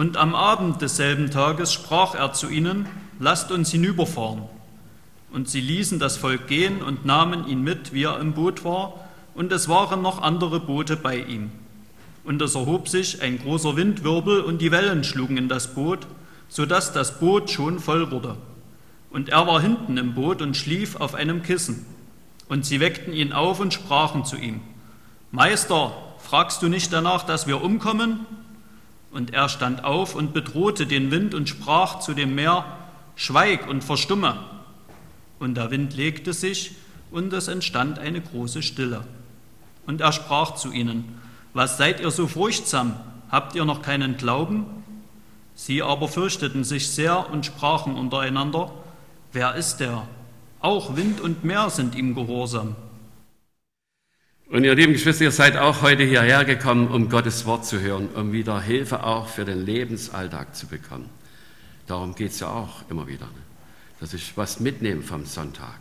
Und am Abend desselben Tages sprach er zu ihnen, lasst uns hinüberfahren. Und sie ließen das Volk gehen und nahmen ihn mit, wie er im Boot war, und es waren noch andere Boote bei ihm. Und es erhob sich ein großer Windwirbel, und die Wellen schlugen in das Boot, so dass das Boot schon voll wurde. Und er war hinten im Boot und schlief auf einem Kissen. Und sie weckten ihn auf und sprachen zu ihm, Meister, fragst du nicht danach, dass wir umkommen? Und er stand auf und bedrohte den Wind und sprach zu dem Meer, Schweig und verstumme. Und der Wind legte sich, und es entstand eine große Stille. Und er sprach zu ihnen, Was seid ihr so furchtsam? Habt ihr noch keinen Glauben? Sie aber fürchteten sich sehr und sprachen untereinander, Wer ist der? Auch Wind und Meer sind ihm gehorsam. Und ihr lieben Geschwister, ihr seid auch heute hierher gekommen, um Gottes Wort zu hören, um wieder Hilfe auch für den Lebensalltag zu bekommen. Darum geht es ja auch immer wieder, ne? dass ich was mitnehme vom Sonntag.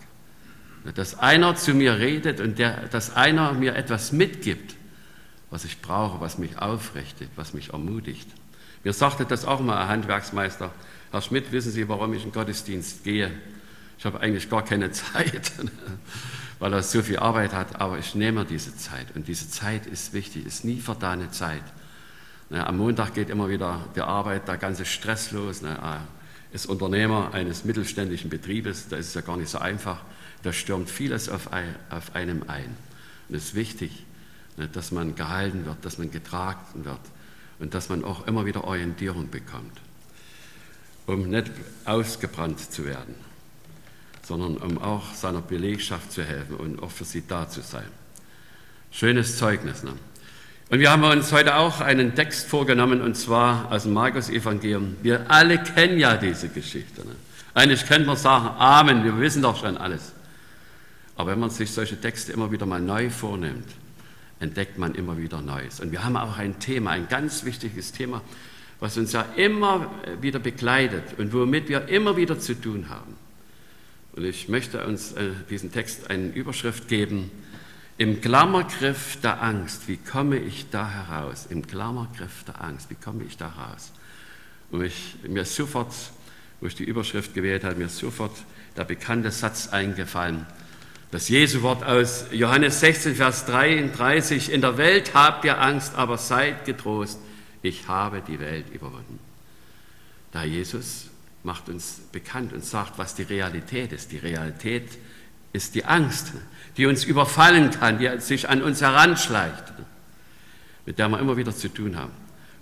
Dass einer zu mir redet und der, dass einer mir etwas mitgibt, was ich brauche, was mich aufrichtet, was mich ermutigt. Mir sagte das auch mal ein Handwerksmeister, Herr Schmidt, wissen Sie, warum ich in den Gottesdienst gehe? Ich habe eigentlich gar keine Zeit weil er so viel Arbeit hat, aber ich nehme diese Zeit und diese Zeit ist wichtig, ist nie verdane Zeit. Am Montag geht immer wieder die Arbeit, der ganze Stress los. Er ist Unternehmer eines mittelständischen Betriebes, da ist es ja gar nicht so einfach. Da stürmt vieles auf, einem ein. Und es ist wichtig, dass man gehalten wird, dass man getragen wird und dass man auch immer wieder Orientierung bekommt, um nicht ausgebrannt zu werden sondern um auch seiner Belegschaft zu helfen und auch für sie da zu sein. Schönes Zeugnis. Ne? Und wir haben uns heute auch einen Text vorgenommen, und zwar aus dem Markus-Evangelium. Wir alle kennen ja diese Geschichte. Ne? Eigentlich könnte man sagen, Amen, wir wissen doch schon alles. Aber wenn man sich solche Texte immer wieder mal neu vornimmt, entdeckt man immer wieder Neues. Und wir haben auch ein Thema, ein ganz wichtiges Thema, was uns ja immer wieder begleitet und womit wir immer wieder zu tun haben. Und ich möchte uns äh, diesen Text eine Überschrift geben. Im Klammergriff der Angst, wie komme ich da heraus? Im Klammergriff der Angst, wie komme ich da raus? Und ich, mir sofort, wo ich die Überschrift gewählt habe, mir sofort der bekannte Satz eingefallen. Das Jesu-Wort aus Johannes 16, Vers 33. In der Welt habt ihr Angst, aber seid getrost. Ich habe die Welt überwunden. Da Jesus macht uns bekannt und sagt, was die Realität ist. Die Realität ist die Angst, die uns überfallen kann, die sich an uns heranschleicht, mit der wir immer wieder zu tun haben.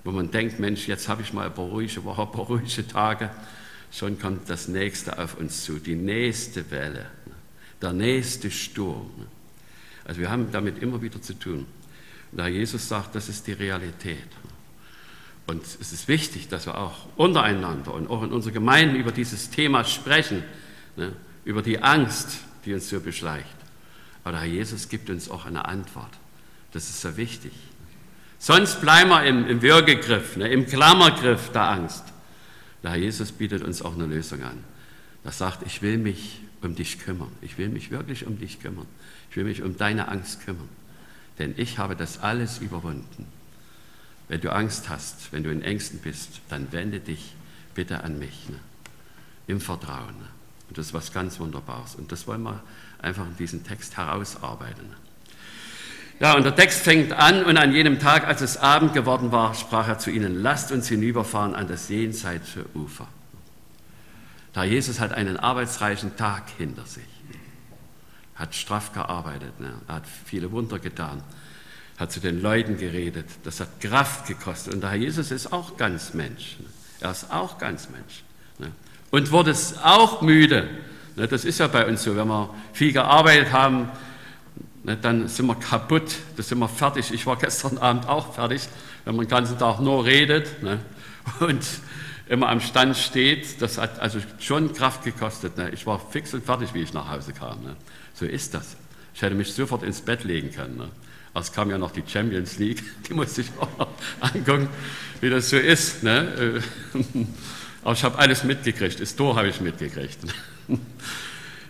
Wo man denkt, Mensch, jetzt habe ich mal ein paar ruhige Wochen, ein paar ruhige Tage, schon kommt das Nächste auf uns zu, die nächste Welle, der nächste Sturm. Also wir haben damit immer wieder zu tun. Und da Jesus sagt, das ist die Realität. Und es ist wichtig, dass wir auch untereinander und auch in unserer Gemeinde über dieses Thema sprechen, ne, über die Angst, die uns so beschleicht. Aber der Herr Jesus gibt uns auch eine Antwort. Das ist sehr wichtig. Sonst bleiben wir im, im Würgegriff, ne, im Klammergriff der Angst. Der Herr Jesus bietet uns auch eine Lösung an. Er sagt, ich will mich um dich kümmern. Ich will mich wirklich um dich kümmern. Ich will mich um deine Angst kümmern. Denn ich habe das alles überwunden. Wenn du Angst hast, wenn du in Ängsten bist, dann wende dich bitte an mich. Ne? Im Vertrauen. Ne? Und das ist was ganz Wunderbares. Und das wollen wir einfach in diesem Text herausarbeiten. Ne? Ja, und der Text fängt an, und an jenem Tag, als es Abend geworden war, sprach er zu ihnen, lasst uns hinüberfahren an das jenseitige Ufer. Da Jesus hat einen arbeitsreichen Tag hinter sich, hat straff gearbeitet, ne? hat viele Wunder getan, hat zu den Leuten geredet. Das hat Kraft gekostet. Und der Herr Jesus ist auch ganz Mensch. Er ist auch ganz Mensch. Ne? Und wurde es auch müde. Ne? Das ist ja bei uns so. Wenn wir viel gearbeitet haben, ne, dann sind wir kaputt, dann sind wir fertig. Ich war gestern Abend auch fertig, wenn man den ganzen Tag nur redet und immer am Stand steht. Das hat also schon Kraft gekostet. Ich war fix und fertig, wie ich nach Hause kam. So ist das. Ich hätte mich sofort ins Bett legen können. Es kam ja noch die Champions League, die musste ich auch noch angucken, wie das so ist. Ne? Aber ich habe alles mitgekriegt, das Tor habe ich mitgekriegt.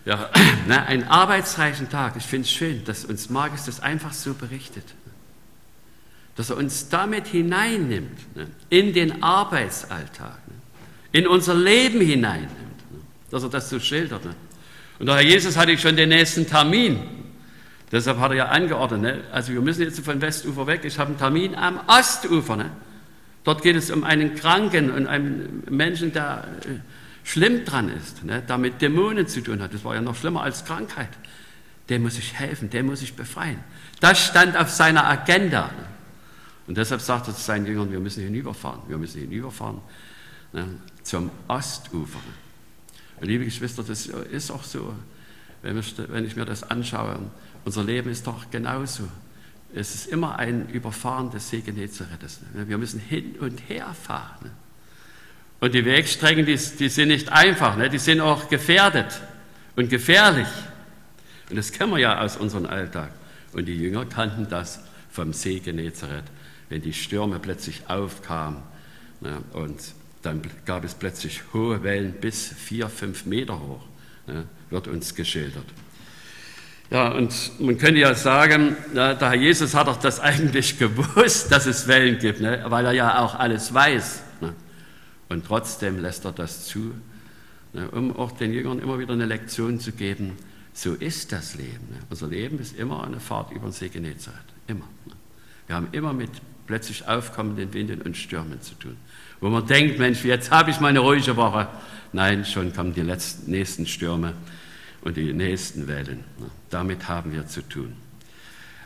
Ja, ne, ein arbeitsreichen Tag. Ich finde es schön, dass uns Markus das einfach so berichtet. dass er uns damit hineinnimmt ne, in den Arbeitsalltag, ne, in unser Leben hineinnimmt, ne, dass er das so schildert. Ne. Und der Herr Jesus hatte schon den nächsten Termin. Deshalb hat er ja angeordnet, ne, also wir müssen jetzt von Westufer weg, ich habe einen Termin am Ostufer. Ne. Dort geht es um einen Kranken und einen Menschen, der äh, schlimm dran ist, ne, der mit Dämonen zu tun hat. Das war ja noch schlimmer als Krankheit. Dem muss ich helfen, dem muss ich befreien. Das stand auf seiner Agenda. Und deshalb sagt er zu seinen Jüngern, wir müssen hinüberfahren, wir müssen hinüberfahren ne, zum Ostufer. Liebe Geschwister, das ist auch so, wenn ich mir das anschaue, unser Leben ist doch genauso. Es ist immer ein Überfahren des See. Wir müssen hin und her fahren. Und die Wegstrecken, die, die sind nicht einfach, ne? die sind auch gefährdet und gefährlich. Und das kennen wir ja aus unserem Alltag. Und die Jünger kannten das vom See Genezareth, wenn die Stürme plötzlich aufkamen. Ne? Und dann gab es plötzlich hohe Wellen bis vier, fünf Meter hoch, ne? wird uns geschildert. Ja, und man könnte ja sagen, na, der Herr Jesus hat doch das eigentlich gewusst, dass es Wellen gibt, ne? weil er ja auch alles weiß. Ne? Und trotzdem lässt er das zu, ne, um auch den Jüngern immer wieder eine Lektion zu geben. So ist das Leben. Ne. Unser Leben ist immer eine Fahrt über den See Genezareth. Immer. Ne. Wir haben immer mit plötzlich aufkommenden Winden und Stürmen zu tun. Wo man denkt, Mensch, jetzt habe ich meine ruhige Woche. Nein, schon kommen die letzten, nächsten Stürme und die nächsten Wellen. Damit haben wir zu tun.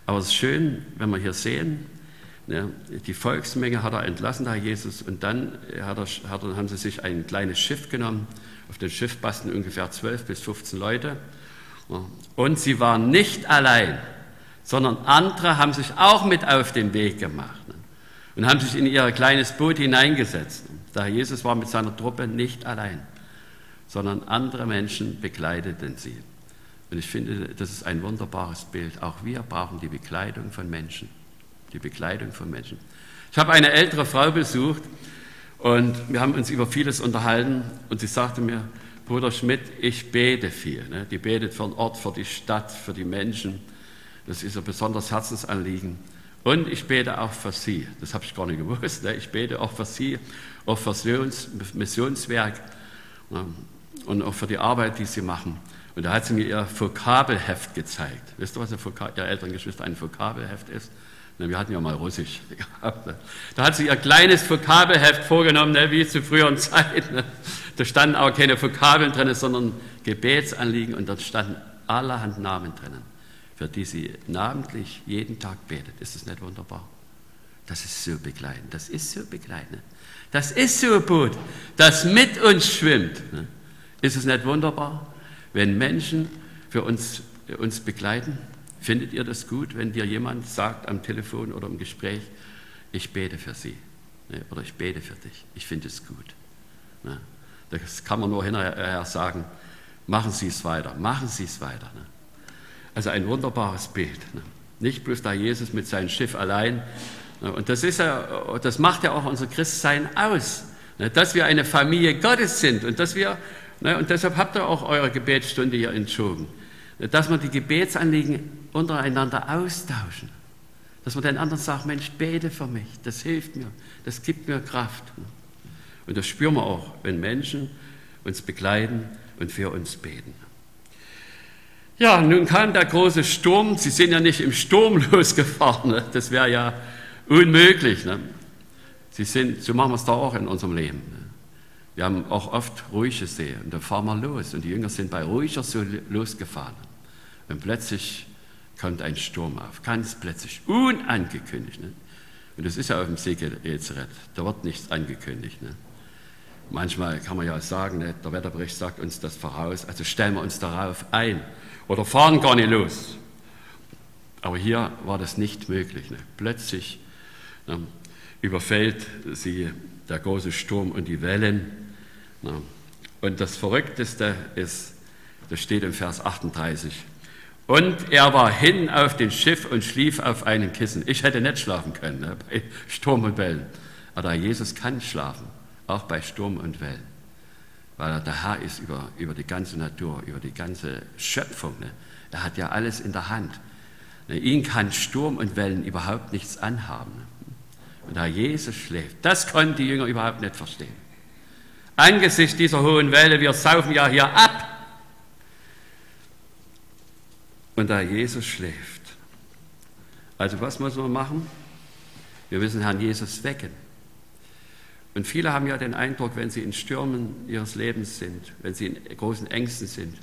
Aber es ist schön, wenn wir hier sehen, ja, die Volksmenge hat er entlassen, da Jesus, und dann hat er, haben sie sich ein kleines Schiff genommen. Auf dem Schiff passten ungefähr 12 bis 15 Leute. Und sie waren nicht allein, sondern andere haben sich auch mit auf den Weg gemacht ne, und haben sich in ihr kleines Boot hineingesetzt. Da Jesus war mit seiner Truppe nicht allein, sondern andere Menschen begleiteten sie. Und ich finde, das ist ein wunderbares Bild. Auch wir brauchen die Begleitung von Menschen die Bekleidung von Menschen. Ich habe eine ältere Frau besucht und wir haben uns über vieles unterhalten und sie sagte mir, Bruder Schmidt, ich bete viel. Ne? Die betet für den Ort, für die Stadt, für die Menschen. Das ist ein besonders Herzensanliegen. Und ich bete auch für Sie. Das habe ich gar nicht gewusst. Ne? Ich bete auch für Sie, auch für das Missionswerk? Und auch für die Arbeit, die Sie machen. Und da hat sie mir ihr Vokabelheft gezeigt. Wisst ihr, was ihr, ihr älteren Geschwister ein Vokabelheft ist? Wir hatten ja mal Russisch. Da hat sie ihr kleines Vokabelheft vorgenommen, ne, wie zu früheren Zeiten. Ne. Da standen auch keine Vokabeln drin, sondern Gebetsanliegen und dort standen allerhand Namen drinnen, für die sie namentlich jeden Tag betet. Ist das nicht wunderbar? Das ist so begleitend, das ist so begleitend. Das ist so Boot, das mit uns schwimmt. Ist es nicht wunderbar, wenn Menschen für uns, uns begleiten? Findet ihr das gut, wenn dir jemand sagt am Telefon oder im Gespräch, ich bete für Sie ne, oder ich bete für dich? Ich finde es gut. Ne? Das kann man nur hinterher sagen, machen Sie es weiter, machen Sie es weiter. Ne? Also ein wunderbares Bild. Nicht bloß da Jesus mit seinem Schiff allein. Und das, ist ja, das macht ja auch unser Christsein aus, dass wir eine Familie Gottes sind und dass wir, und deshalb habt ihr auch eure Gebetsstunde hier entzogen, dass wir die Gebetsanliegen untereinander austauschen. Dass man den anderen sagt, Mensch, bete für mich, das hilft mir, das gibt mir Kraft. Und das spüren wir auch, wenn Menschen uns begleiten und für uns beten. Ja, nun kam der große Sturm. Sie sind ja nicht im Sturm losgefahren. Ne? Das wäre ja unmöglich. Ne? Sie sind, so machen wir es da auch in unserem Leben. Ne? Wir haben auch oft ruhige See und dann fahren wir los. Und die Jünger sind bei ruhiger See losgefahren. Und plötzlich kommt ein Sturm auf, ganz plötzlich, unangekündigt. Ne? Und das ist ja auf dem See Genezareth, da wird nichts angekündigt. Ne? Manchmal kann man ja sagen, ne, der Wetterbericht sagt uns das voraus, also stellen wir uns darauf ein oder fahren gar nicht los. Aber hier war das nicht möglich. Ne? Plötzlich ne, überfällt sie der große Sturm und die Wellen. Ne? Und das Verrückteste ist, das steht im Vers 38, und er war hin auf dem Schiff und schlief auf einem Kissen. Ich hätte nicht schlafen können ne, bei Sturm und Wellen. Aber Jesus kann schlafen, auch bei Sturm und Wellen. Weil er der Herr ist über, über die ganze Natur, über die ganze Schöpfung. Ne. Er hat ja alles in der Hand. Ne, ihn kann Sturm und Wellen überhaupt nichts anhaben. Und da Jesus schläft, das konnten die Jünger überhaupt nicht verstehen. Angesichts dieser hohen Welle, wir saufen ja hier ab. Und da Jesus schläft. Also was muss man machen? Wir müssen Herrn Jesus wecken. Und viele haben ja den Eindruck, wenn sie in Stürmen ihres Lebens sind, wenn sie in großen Ängsten sind,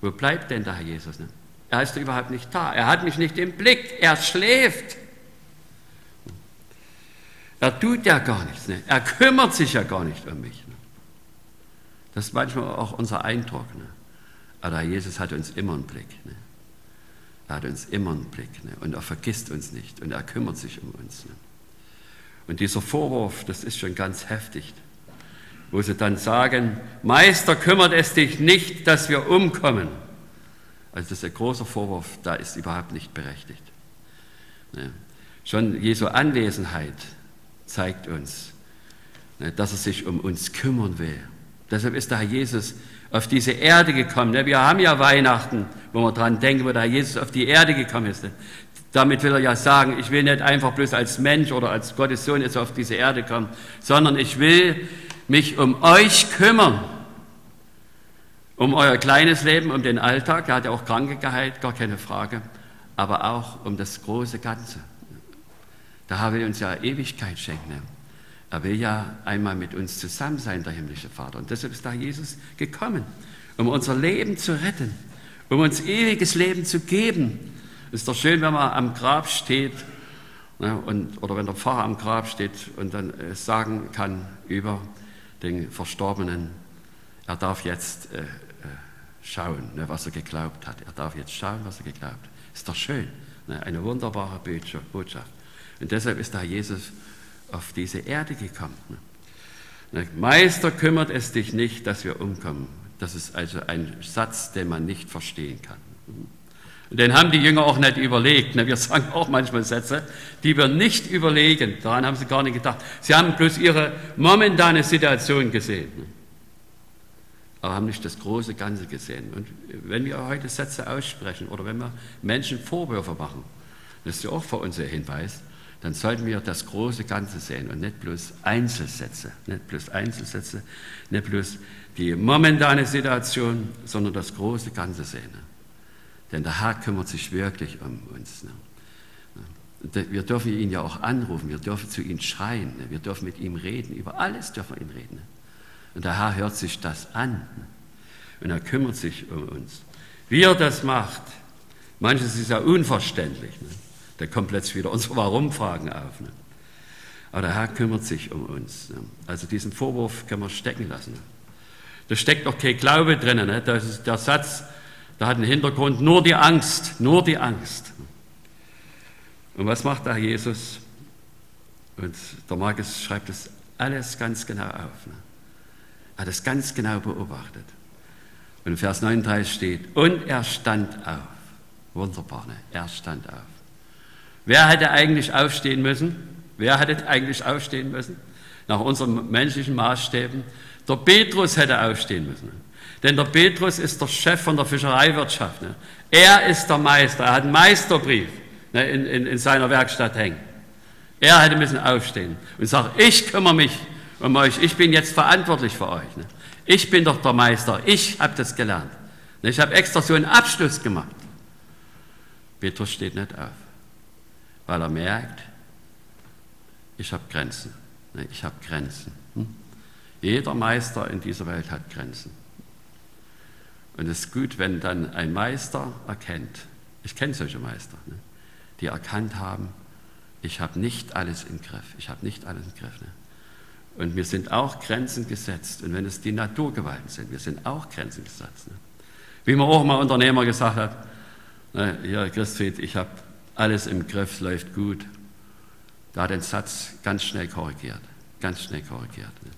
wo bleibt denn der Herr Jesus? Ne? Er ist überhaupt nicht da. Er hat mich nicht im Blick. Er schläft. Er tut ja gar nichts. Ne? Er kümmert sich ja gar nicht um mich. Das ist manchmal auch unser Eindruck. Ne? Aber Jesus hat uns immer einen Blick. Ne? Er hat uns immer einen Blick. Ne? Und er vergisst uns nicht. Und er kümmert sich um uns. Ne? Und dieser Vorwurf, das ist schon ganz heftig. Wo sie dann sagen, Meister, kümmert es dich nicht, dass wir umkommen. Also das ist ein großer Vorwurf, da ist überhaupt nicht berechtigt. Ne? Schon Jesu Anwesenheit zeigt uns, ne, dass er sich um uns kümmern will. Deshalb ist der Herr Jesus auf diese Erde gekommen. Wir haben ja Weihnachten, wo wir dran denken, wo der Herr Jesus auf die Erde gekommen ist. Damit will er ja sagen, ich will nicht einfach bloß als Mensch oder als Gottes Sohn jetzt auf diese Erde kommen, sondern ich will mich um euch kümmern. Um euer kleines Leben, um den Alltag. Er hat ja auch Kranke geheilt, gar keine Frage. Aber auch um das große Ganze. Da will uns ja Ewigkeit schenken. Er will ja einmal mit uns zusammen sein, der himmlische Vater. Und deshalb ist da Jesus gekommen, um unser Leben zu retten, um uns ewiges Leben zu geben. Ist doch schön, wenn man am Grab steht ne, und, oder wenn der Pfarrer am Grab steht und dann äh, sagen kann über den Verstorbenen, er darf jetzt äh, äh, schauen, ne, was er geglaubt hat. Er darf jetzt schauen, was er geglaubt hat. Ist doch schön. Ne, eine wunderbare Botschaft. Und deshalb ist da Jesus auf diese Erde gekommen. Meister, kümmert es dich nicht, dass wir umkommen. Das ist also ein Satz, den man nicht verstehen kann. Und den haben die Jünger auch nicht überlegt. Wir sagen auch manchmal Sätze, die wir nicht überlegen. Daran haben sie gar nicht gedacht. Sie haben bloß ihre momentane Situation gesehen. Aber haben nicht das große Ganze gesehen. Und wenn wir heute Sätze aussprechen oder wenn wir Menschen Vorwürfe machen, das ist ja auch für uns ein Hinweis, dann sollten wir das große Ganze sehen und nicht bloß Einzelsätze, nicht bloß Einzelsätze, nicht bloß die momentane Situation, sondern das große Ganze sehen. Denn der Herr kümmert sich wirklich um uns. Wir dürfen ihn ja auch anrufen, wir dürfen zu ihm schreien, wir dürfen mit ihm reden, über alles dürfen wir ihn reden. Und der Herr hört sich das an und er kümmert sich um uns. Wie er das macht, manches ist ja unverständlich. Da kommt plötzlich wieder unsere Warum-Fragen auf. Aber der Herr kümmert sich um uns. Ne? Also diesen Vorwurf können wir stecken lassen. Da steckt doch kein Glaube drin. Ne? Das ist der Satz, der hat einen Hintergrund, nur die Angst, nur die Angst. Und was macht da Jesus? Und der Markus schreibt das alles ganz genau auf. Ne? Er hat es ganz genau beobachtet. Und in Vers 39 steht, und er stand auf. Wunderbar, ne? er stand auf. Wer hätte eigentlich aufstehen müssen? Wer hätte eigentlich aufstehen müssen? Nach unseren menschlichen Maßstäben. Der Petrus hätte aufstehen müssen. Denn der Petrus ist der Chef von der Fischereiwirtschaft. Ne? Er ist der Meister. Er hat einen Meisterbrief ne, in, in, in seiner Werkstatt hängen. Er hätte müssen aufstehen und sagen, ich kümmere mich um euch. Ich bin jetzt verantwortlich für euch. Ne? Ich bin doch der Meister. Ich habe das gelernt. Ich habe extra so einen Abschluss gemacht. Petrus steht nicht auf weil er merkt, ich habe Grenzen. Ich habe Grenzen. Hm? Jeder Meister in dieser Welt hat Grenzen. Und es ist gut, wenn dann ein Meister erkennt, ich kenne solche Meister, ne? die erkannt haben, ich habe nicht alles im Griff. Ich habe nicht alles im Griff. Ne? Und mir sind auch Grenzen gesetzt. Und wenn es die Naturgewalten sind, wir sind auch Grenzen gesetzt. Ne? Wie mir auch mal Unternehmer gesagt hat, ne, hier Christfried, ich habe alles im Griff, läuft gut. Da hat den Satz ganz schnell korrigiert, ganz schnell korrigiert. Ne?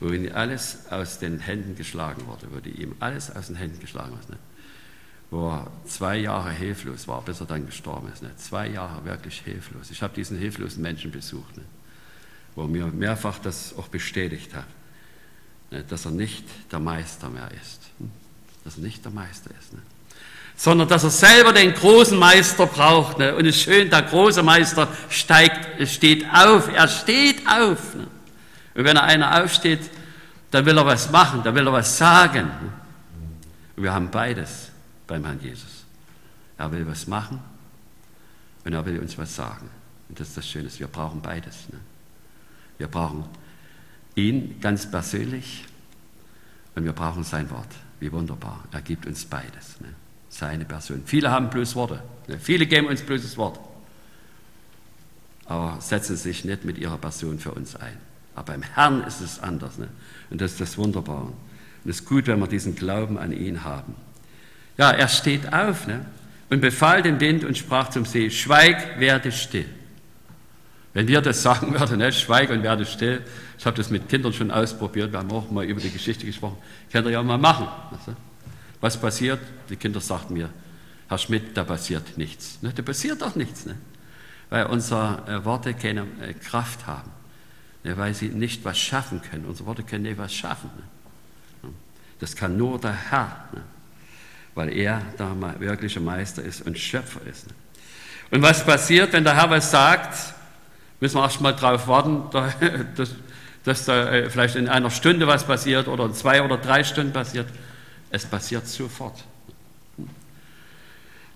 Wo ihm alles aus den Händen geschlagen wurde, wo ihm alles aus den Händen geschlagen wurde. Ne? Wo er zwei Jahre hilflos war, bis er dann gestorben ist. Ne? Zwei Jahre wirklich hilflos. Ich habe diesen hilflosen Menschen besucht, ne? wo mir mehrfach das auch bestätigt hat, ne? dass er nicht der Meister mehr ist. Hm? Dass er nicht der Meister ist. Ne? sondern dass er selber den großen Meister braucht. Ne? Und es ist schön, der große Meister steigt, steht auf, er steht auf. Ne? Und wenn er einer aufsteht, dann will er was machen, dann will er was sagen. Und wir haben beides beim Herrn Jesus. Er will was machen und er will uns was sagen. Und das ist das Schöne, wir brauchen beides. Ne? Wir brauchen ihn ganz persönlich und wir brauchen sein Wort. Wie wunderbar. Er gibt uns beides. Ne? Seine Person. Viele haben bloß Worte. Viele geben uns bloß das Wort. Aber setzen sich nicht mit ihrer Person für uns ein. Aber beim Herrn ist es anders. Ne? Und das ist das Wunderbare. Und es ist gut, wenn wir diesen Glauben an ihn haben. Ja, er steht auf ne? und befahl dem Wind und sprach zum See, schweig, werde still. Wenn wir das sagen würden, ne, schweig und werde still, ich habe das mit Kindern schon ausprobiert, wir haben auch mal über die Geschichte gesprochen, könnt ihr ja mal machen. Was passiert? Die Kinder sagten mir, Herr Schmidt, da passiert nichts. Ne, da passiert doch nichts, ne? weil unsere äh, Worte keine äh, Kraft haben, ne, weil sie nicht was schaffen können. Unsere Worte können nicht was schaffen. Ne? Das kann nur der Herr, ne? weil er der wirkliche Meister ist und Schöpfer ist. Ne? Und was passiert, wenn der Herr was sagt? müssen wir erst mal darauf warten, dass, dass da äh, vielleicht in einer Stunde was passiert oder in zwei oder drei Stunden passiert. Es passiert sofort.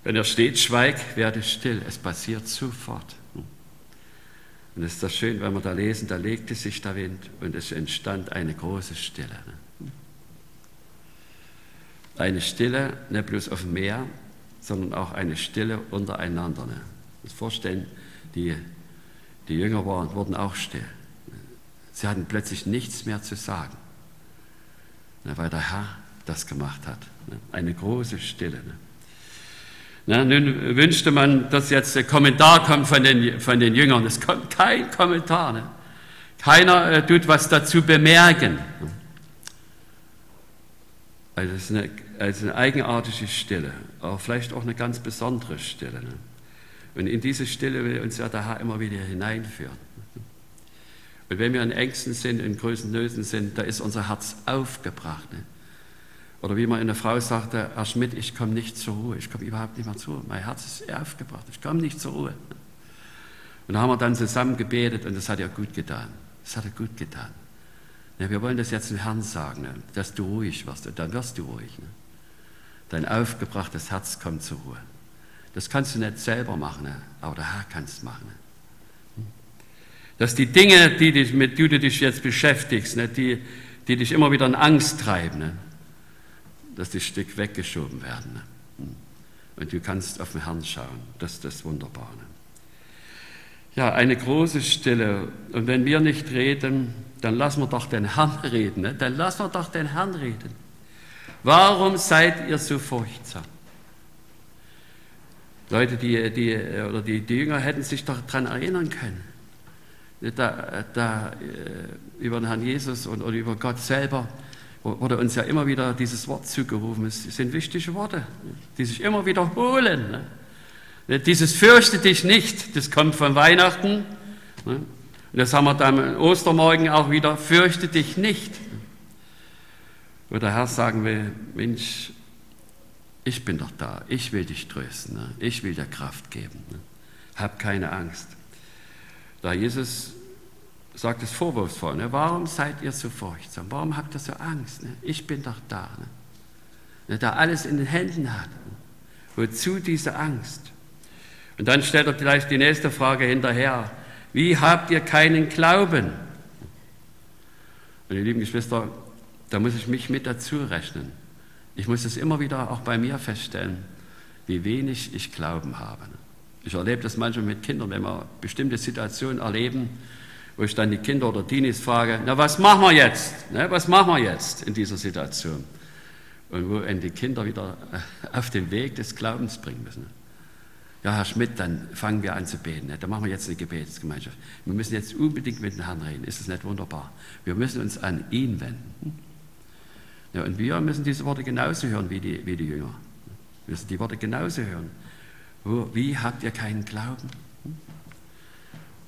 Wenn er steht, schweig, werde still. Es passiert sofort. Und es ist das schön, wenn wir da lesen, da legte sich der Wind und es entstand eine große Stille. Eine Stille, nicht bloß auf dem Meer, sondern auch eine Stille untereinander. Das vorstellen, die die Jünger waren, wurden auch still. Sie hatten plötzlich nichts mehr zu sagen, weil der Herr das gemacht hat. Ne. Eine große Stille. Na, ne. nun wünschte man, dass jetzt ein Kommentar kommt von den, von den Jüngern. Es kommt kein Kommentar. Ne? Keiner äh, tut was dazu bemerken. Also es ist eine, also eine eigenartige Stille, aber vielleicht auch eine ganz besondere Stille. Ne? Und in diese Stille will uns ja der Herr immer wieder hineinführen. Und wenn wir in Ängsten sind, in größten Nöten sind, da ist unser Herz aufgebracht. Ne? Oder wie mal eine Frau sagte, Herr Schmidt, ich komme nicht zur Ruhe, ich komme überhaupt nicht mehr zur Ruhe. Mein Herz ist aufgebracht, ich komme nicht zur Ruhe. Und da haben wir dann zusammen gebetet und das hat ihr gut getan. Das hat ihr gut getan. Ja, wir wollen das jetzt dem Herrn sagen, ne? dass du ruhig wirst und dann wirst du ruhig. Ne? Dein aufgebrachtes Herz kommt zur Ruhe. Das kannst du nicht selber machen, ne? aber der Herr kann es machen. Dass die Dinge, die dich, mit denen du dich jetzt beschäftigst, die, die dich immer wieder in Angst treiben, dass die Stück weggeschoben werden. Ne? Hm. Und du kannst auf den Herrn schauen. Das ist das Wunderbare. Ja, eine große Stille. Und wenn wir nicht reden, dann lassen wir doch den Herrn reden. Ne? Dann lassen wir doch den Herrn reden. Warum seid ihr so furchtsam? Leute, die, die, oder die, die Jünger hätten sich doch daran erinnern können. Da, da, äh, über den Herrn Jesus und, oder über Gott selber wurde uns ja immer wieder dieses Wort zugerufen. Es sind wichtige Worte, die sich immer wiederholen. Ne? Dieses fürchte dich nicht, das kommt von Weihnachten. Ne? Und das haben wir dann am Ostermorgen auch wieder, fürchte dich nicht. Wo der Herr sagen will, Mensch, ich bin doch da, ich will dich trösten, ne? ich will dir Kraft geben. Ne? Hab keine Angst. Da Jesus sagt es vorwurfsvoll, ne? warum seid ihr so furchtsam, warum habt ihr so Angst? Ne? Ich bin doch da, ne? ne der alles in den Händen hat. Ne? Wozu diese Angst? Und dann stellt er vielleicht die nächste Frage hinterher. Wie habt ihr keinen Glauben? Meine lieben Geschwister, da muss ich mich mit dazu rechnen. Ich muss es immer wieder auch bei mir feststellen, wie wenig ich Glauben habe. Ich erlebe das manchmal mit Kindern, wenn wir bestimmte Situationen erleben, wo ich dann die Kinder oder Teenies frage, na was machen wir jetzt? Ne, was machen wir jetzt in dieser Situation? Und wo die Kinder wieder äh, auf den Weg des Glaubens bringen müssen. Ja, Herr Schmidt, dann fangen wir an zu beten. Ne? Dann machen wir jetzt eine Gebetsgemeinschaft. Wir müssen jetzt unbedingt mit dem Herrn reden. Ist das nicht wunderbar? Wir müssen uns an ihn wenden. Ja, und wir müssen diese Worte genauso hören wie die, wie die Jünger. Wir müssen die Worte genauso hören. Wo, wie habt ihr keinen Glauben?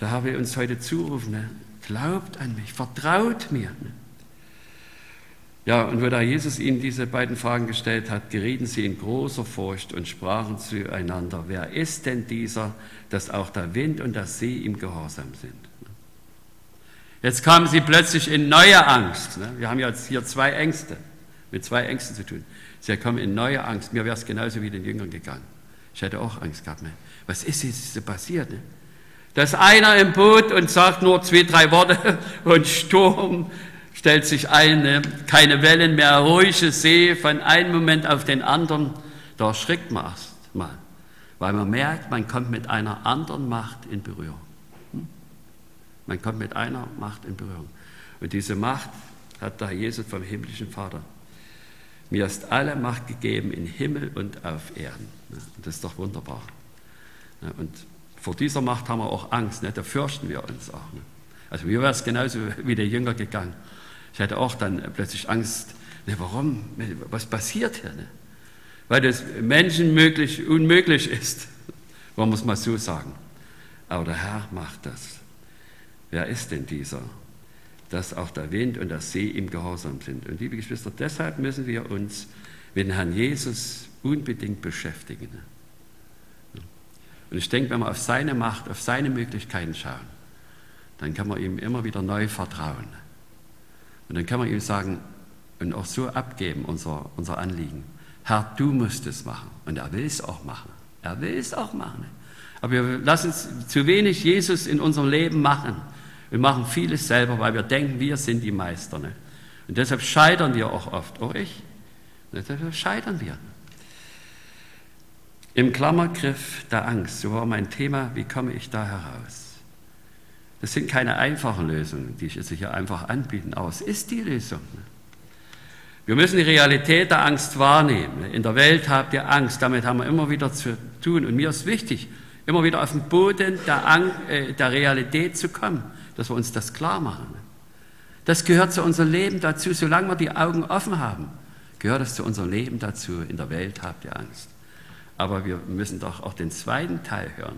Da wir uns heute zurufen, ne? glaubt an mich, vertraut mir. Ne? Ja, und wo da Jesus ihnen diese beiden Fragen gestellt hat, gerieten sie in großer Furcht und sprachen zueinander, wer ist denn dieser, dass auch der Wind und das See ihm gehorsam sind? Jetzt kamen sie plötzlich in neue Angst. Ne? Wir haben jetzt hier zwei Ängste, mit zwei Ängsten zu tun. Sie kommen in neue Angst. Mir wäre es genauso wie den Jüngern gegangen. Ich hätte auch Angst gehabt. Was ist jetzt passiert? Ne? Da ist einer im Boot und sagt nur zwei, drei Worte und Sturm stellt sich ein, ne? keine Wellen mehr, ruhige See von einem Moment auf den anderen. Da erschrickt man erst mal, weil man merkt, man kommt mit einer anderen Macht in Berührung. Hm? Man kommt mit einer Macht in Berührung. Und diese Macht hat da Jesus vom himmlischen Vater. Mir ist alle Macht gegeben in Himmel und auf Erden. Das ist doch wunderbar. Und vor dieser Macht haben wir auch Angst, da fürchten wir uns auch. Also mir wäre es genauso wie der Jünger gegangen. Ich hatte auch dann plötzlich Angst, ne, warum, was passiert hier? Ne? Weil das Menschen möglich, unmöglich ist, wollen wir es mal so sagen. Aber der Herr macht das. Wer ist denn dieser? Dass auch der Wind und der See ihm gehorsam sind. Und liebe Geschwister, deshalb müssen wir uns mit dem Herrn Jesus unbedingt beschäftigen. Und ich denke, wenn wir auf seine Macht, auf seine Möglichkeiten schauen, dann kann man ihm immer wieder neu vertrauen. Und dann kann man ihm sagen und auch so abgeben, unser, unser Anliegen. Herr, du musst es machen. Und er will es auch machen. Er will es auch machen. Aber wir lassen zu wenig Jesus in unserem Leben machen. Wir machen vieles selber, weil wir denken, wir sind die Meister. Und deshalb scheitern wir auch oft, auch ich. Deshalb scheitern wir. Im Klammergriff der Angst, so war mein Thema, wie komme ich da heraus? Das sind keine einfachen Lösungen, die ich jetzt hier einfach anbieten, aber es ist die Lösung. Wir müssen die Realität der Angst wahrnehmen. In der Welt habt ihr Angst, damit haben wir immer wieder zu tun. Und mir ist wichtig, immer wieder auf den Boden der, Ang äh, der Realität zu kommen, dass wir uns das klar machen. Das gehört zu unserem Leben dazu, solange wir die Augen offen haben, gehört es zu unserem Leben dazu. In der Welt habt ihr Angst. Aber wir müssen doch auch den zweiten Teil hören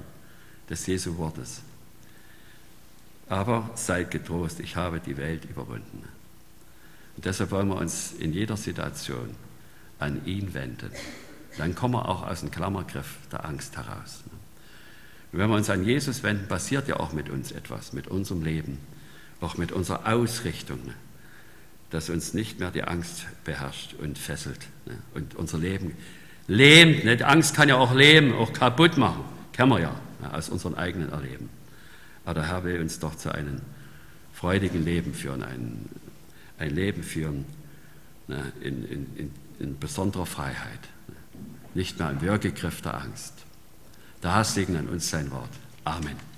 des Jesu Wortes. Aber seid getrost, ich habe die Welt überwunden. Und deshalb wollen wir uns in jeder Situation an ihn wenden. Dann kommen wir auch aus dem Klammergriff der Angst heraus. Und wenn wir uns an Jesus wenden, passiert ja auch mit uns etwas, mit unserem Leben, auch mit unserer Ausrichtung, dass uns nicht mehr die Angst beherrscht und fesselt und unser Leben lähmt. Die Angst kann ja auch lähmen, auch kaputt machen, kennen wir ja aus unserem eigenen Erleben. Aber der Herr will uns doch zu einem freudigen Leben führen, ein, ein Leben führen ne, in, in, in, in, besonderer Freiheit, ne, nicht mehr im Würgegriff der Angst. Da segne an uns sein Wort. Amen.